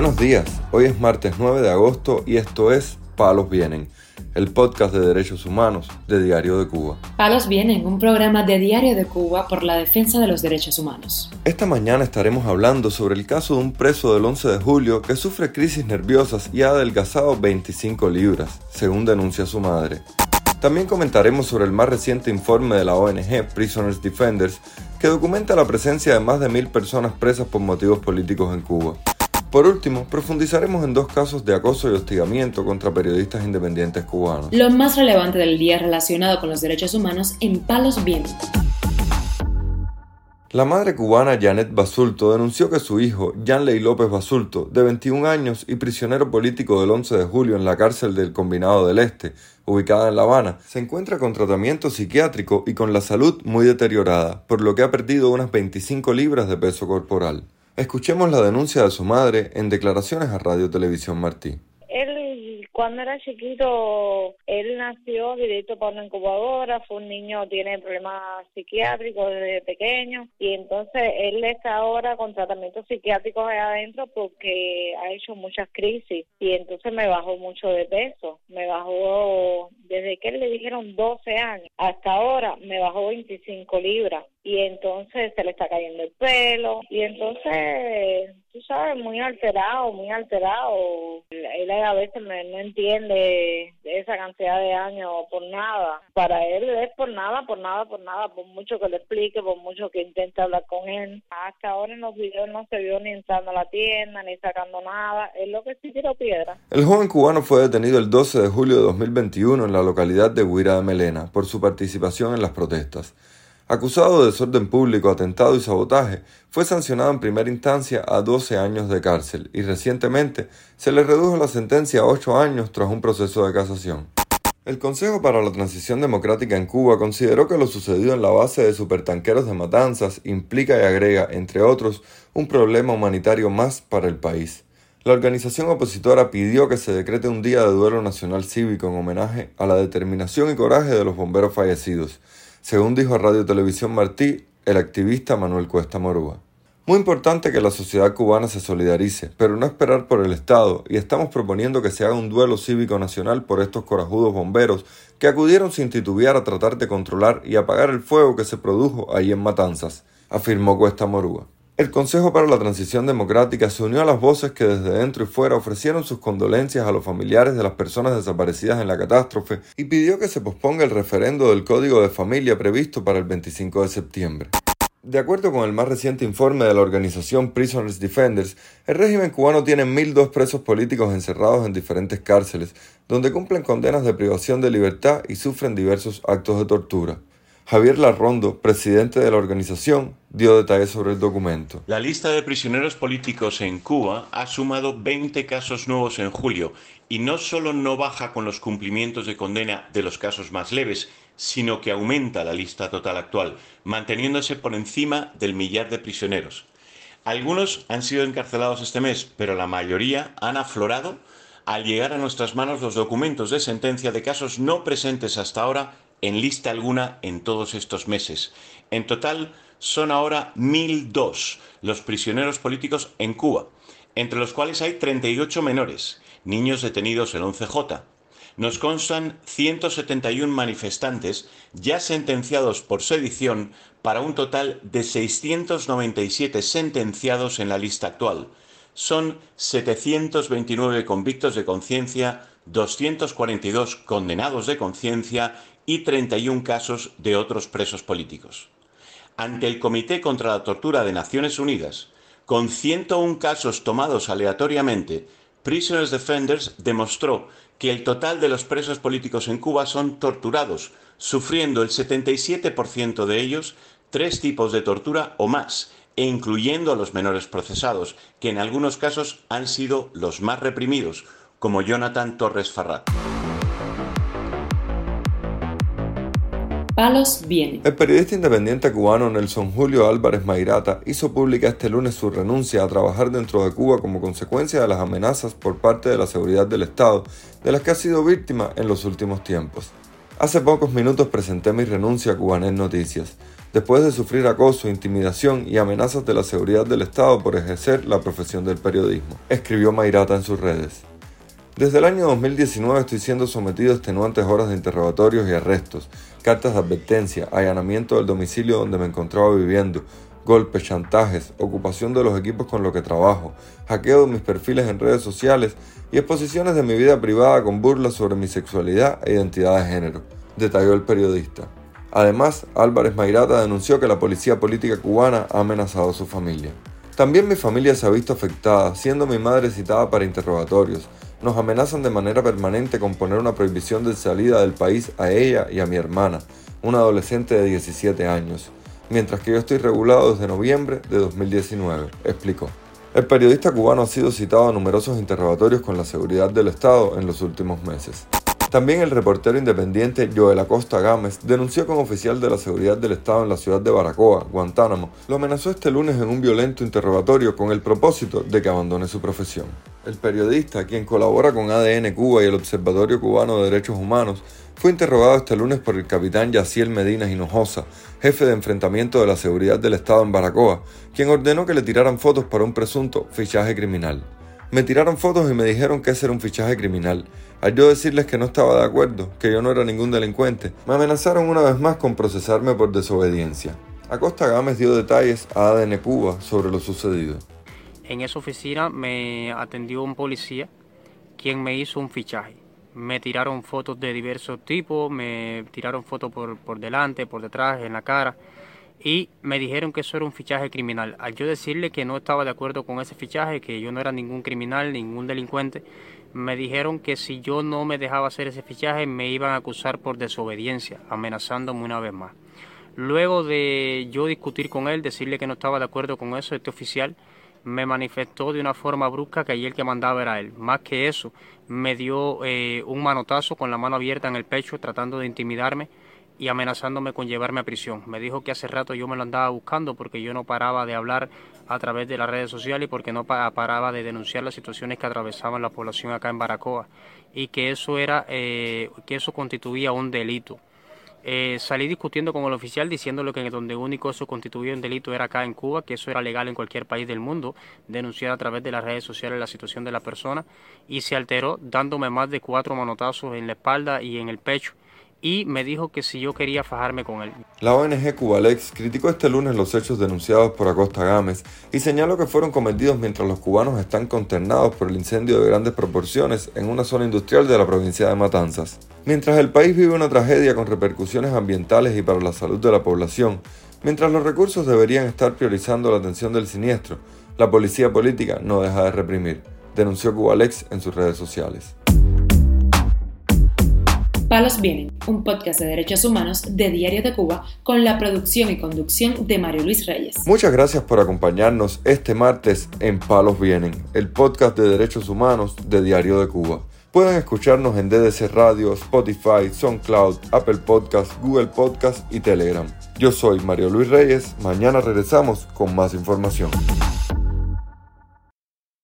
Buenos días, hoy es martes 9 de agosto y esto es Palos Vienen, el podcast de derechos humanos de Diario de Cuba. Palos Vienen, un programa de Diario de Cuba por la defensa de los derechos humanos. Esta mañana estaremos hablando sobre el caso de un preso del 11 de julio que sufre crisis nerviosas y ha adelgazado 25 libras, según denuncia su madre. También comentaremos sobre el más reciente informe de la ONG Prisoners Defenders, que documenta la presencia de más de mil personas presas por motivos políticos en Cuba. Por último, profundizaremos en dos casos de acoso y hostigamiento contra periodistas independientes cubanos. Lo más relevante del día relacionado con los derechos humanos en Palos Vientos. La madre cubana Janet Basulto denunció que su hijo, Janley López Basulto, de 21 años y prisionero político del 11 de julio en la cárcel del Combinado del Este, ubicada en La Habana, se encuentra con tratamiento psiquiátrico y con la salud muy deteriorada, por lo que ha perdido unas 25 libras de peso corporal. Escuchemos la denuncia de su madre en declaraciones a Radio Televisión Martí. Cuando era chiquito, él nació directo para una incubadora, fue un niño, tiene problemas psiquiátricos desde pequeño y entonces él está ahora con tratamientos psiquiátricos ahí adentro porque ha hecho muchas crisis y entonces me bajó mucho de peso, me bajó desde que le dijeron 12 años hasta ahora me bajó 25 libras y entonces se le está cayendo el pelo y entonces tú sabes muy alterado muy alterado. Él a veces no entiende esa cantidad de años por nada. Para él es por nada por nada por nada por mucho que le explique por mucho que intente hablar con él. Hasta ahora en los videos no se vio ni entrando a la tienda ni sacando nada. Es lo que sí tiró piedra. El joven cubano fue detenido el 12 de julio de 2021 en la localidad de Huira de Melena por su participación en las protestas acusado de desorden público, atentado y sabotaje, fue sancionado en primera instancia a 12 años de cárcel y recientemente se le redujo la sentencia a 8 años tras un proceso de casación. El Consejo para la Transición Democrática en Cuba consideró que lo sucedido en la base de supertanqueros de Matanzas implica y agrega, entre otros, un problema humanitario más para el país. La organización opositora pidió que se decrete un día de duelo nacional cívico en homenaje a la determinación y coraje de los bomberos fallecidos, según dijo a Radio Televisión Martí el activista Manuel Cuesta Morúa. Muy importante que la sociedad cubana se solidarice, pero no esperar por el Estado, y estamos proponiendo que se haga un duelo cívico nacional por estos corajudos bomberos que acudieron sin titubear a tratar de controlar y apagar el fuego que se produjo ahí en Matanzas, afirmó Cuesta Morúa. El Consejo para la Transición Democrática se unió a las voces que desde dentro y fuera ofrecieron sus condolencias a los familiares de las personas desaparecidas en la catástrofe y pidió que se posponga el referendo del Código de Familia previsto para el 25 de septiembre. De acuerdo con el más reciente informe de la organización Prisoners Defenders, el régimen cubano tiene 1.002 presos políticos encerrados en diferentes cárceles, donde cumplen condenas de privación de libertad y sufren diversos actos de tortura. Javier Larrondo, presidente de la organización, dio detalles sobre el documento. La lista de prisioneros políticos en Cuba ha sumado 20 casos nuevos en julio y no solo no baja con los cumplimientos de condena de los casos más leves, sino que aumenta la lista total actual, manteniéndose por encima del millar de prisioneros. Algunos han sido encarcelados este mes, pero la mayoría han aflorado al llegar a nuestras manos los documentos de sentencia de casos no presentes hasta ahora en lista alguna en todos estos meses. En total son ahora 1.002 los prisioneros políticos en Cuba, entre los cuales hay 38 menores, niños detenidos en 11J. Nos constan 171 manifestantes ya sentenciados por sedición para un total de 697 sentenciados en la lista actual. Son 729 convictos de conciencia, 242 condenados de conciencia y 31 casos de otros presos políticos. Ante el Comité contra la Tortura de Naciones Unidas, con 101 casos tomados aleatoriamente, Prisoners Defenders demostró que el total de los presos políticos en Cuba son torturados, sufriendo el 77% de ellos tres tipos de tortura o más, e incluyendo a los menores procesados, que en algunos casos han sido los más reprimidos, como Jonathan Torres Farrat. El periodista independiente cubano Nelson Julio Álvarez Mairata hizo pública este lunes su renuncia a trabajar dentro de Cuba como consecuencia de las amenazas por parte de la seguridad del Estado de las que ha sido víctima en los últimos tiempos. Hace pocos minutos presenté mi renuncia a Cubanet Noticias. después de sufrir acoso, intimidación y amenazas de la seguridad del Estado por ejercer la profesión del periodismo, escribió Mayrata en sus redes. Desde el año 2019 estoy siendo sometido a extenuantes horas de interrogatorios y arrestos, cartas de advertencia, allanamiento del domicilio donde me encontraba viviendo, golpes, chantajes, ocupación de los equipos con los que trabajo, hackeo de mis perfiles en redes sociales y exposiciones de mi vida privada con burlas sobre mi sexualidad e identidad de género, detalló el periodista. Además, Álvarez Mayrata denunció que la policía política cubana ha amenazado a su familia. También mi familia se ha visto afectada, siendo mi madre citada para interrogatorios, nos amenazan de manera permanente con poner una prohibición de salida del país a ella y a mi hermana, una adolescente de 17 años, mientras que yo estoy regulado desde noviembre de 2019, explicó. El periodista cubano ha sido citado a numerosos interrogatorios con la seguridad del Estado en los últimos meses. También el reportero independiente Joel Acosta Gámez denunció que un oficial de la seguridad del Estado en la ciudad de Baracoa, Guantánamo, lo amenazó este lunes en un violento interrogatorio con el propósito de que abandone su profesión. El periodista, quien colabora con ADN Cuba y el Observatorio Cubano de Derechos Humanos, fue interrogado este lunes por el capitán Yaciel Medina Hinojosa, jefe de enfrentamiento de la seguridad del Estado en Baracoa, quien ordenó que le tiraran fotos para un presunto fichaje criminal. Me tiraron fotos y me dijeron que ese era un fichaje criminal. Al yo decirles que no estaba de acuerdo, que yo no era ningún delincuente, me amenazaron una vez más con procesarme por desobediencia. Acosta Gámez dio detalles a ADN Cuba sobre lo sucedido. En esa oficina me atendió un policía quien me hizo un fichaje. Me tiraron fotos de diversos tipos, me tiraron fotos por, por delante, por detrás, en la cara y me dijeron que eso era un fichaje criminal. Al yo decirle que no estaba de acuerdo con ese fichaje, que yo no era ningún criminal, ningún delincuente, me dijeron que si yo no me dejaba hacer ese fichaje me iban a acusar por desobediencia, amenazándome una vez más. Luego de yo discutir con él, decirle que no estaba de acuerdo con eso, este oficial me manifestó de una forma brusca que el que mandaba era él. Más que eso, me dio eh, un manotazo con la mano abierta en el pecho tratando de intimidarme y amenazándome con llevarme a prisión. Me dijo que hace rato yo me lo andaba buscando porque yo no paraba de hablar a través de las redes sociales y porque no paraba de denunciar las situaciones que atravesaban la población acá en Baracoa y que eso era eh, que eso constituía un delito. Eh, salí discutiendo con el oficial diciéndole que donde único eso constituía un delito era acá en Cuba, que eso era legal en cualquier país del mundo, denunciar a través de las redes sociales la situación de la persona y se alteró dándome más de cuatro manotazos en la espalda y en el pecho y me dijo que si yo quería fajarme con él. La ONG Cubalex criticó este lunes los hechos denunciados por Acosta Gámez y señaló que fueron cometidos mientras los cubanos están consternados por el incendio de grandes proporciones en una zona industrial de la provincia de Matanzas. Mientras el país vive una tragedia con repercusiones ambientales y para la salud de la población, mientras los recursos deberían estar priorizando la atención del siniestro, la policía política no deja de reprimir, denunció Cubalex en sus redes sociales. Palos Vienen, un podcast de derechos humanos de Diario de Cuba con la producción y conducción de Mario Luis Reyes. Muchas gracias por acompañarnos este martes en Palos Vienen, el podcast de derechos humanos de Diario de Cuba. Pueden escucharnos en DDC Radio, Spotify, SoundCloud, Apple Podcast, Google Podcast y Telegram. Yo soy Mario Luis Reyes, mañana regresamos con más información.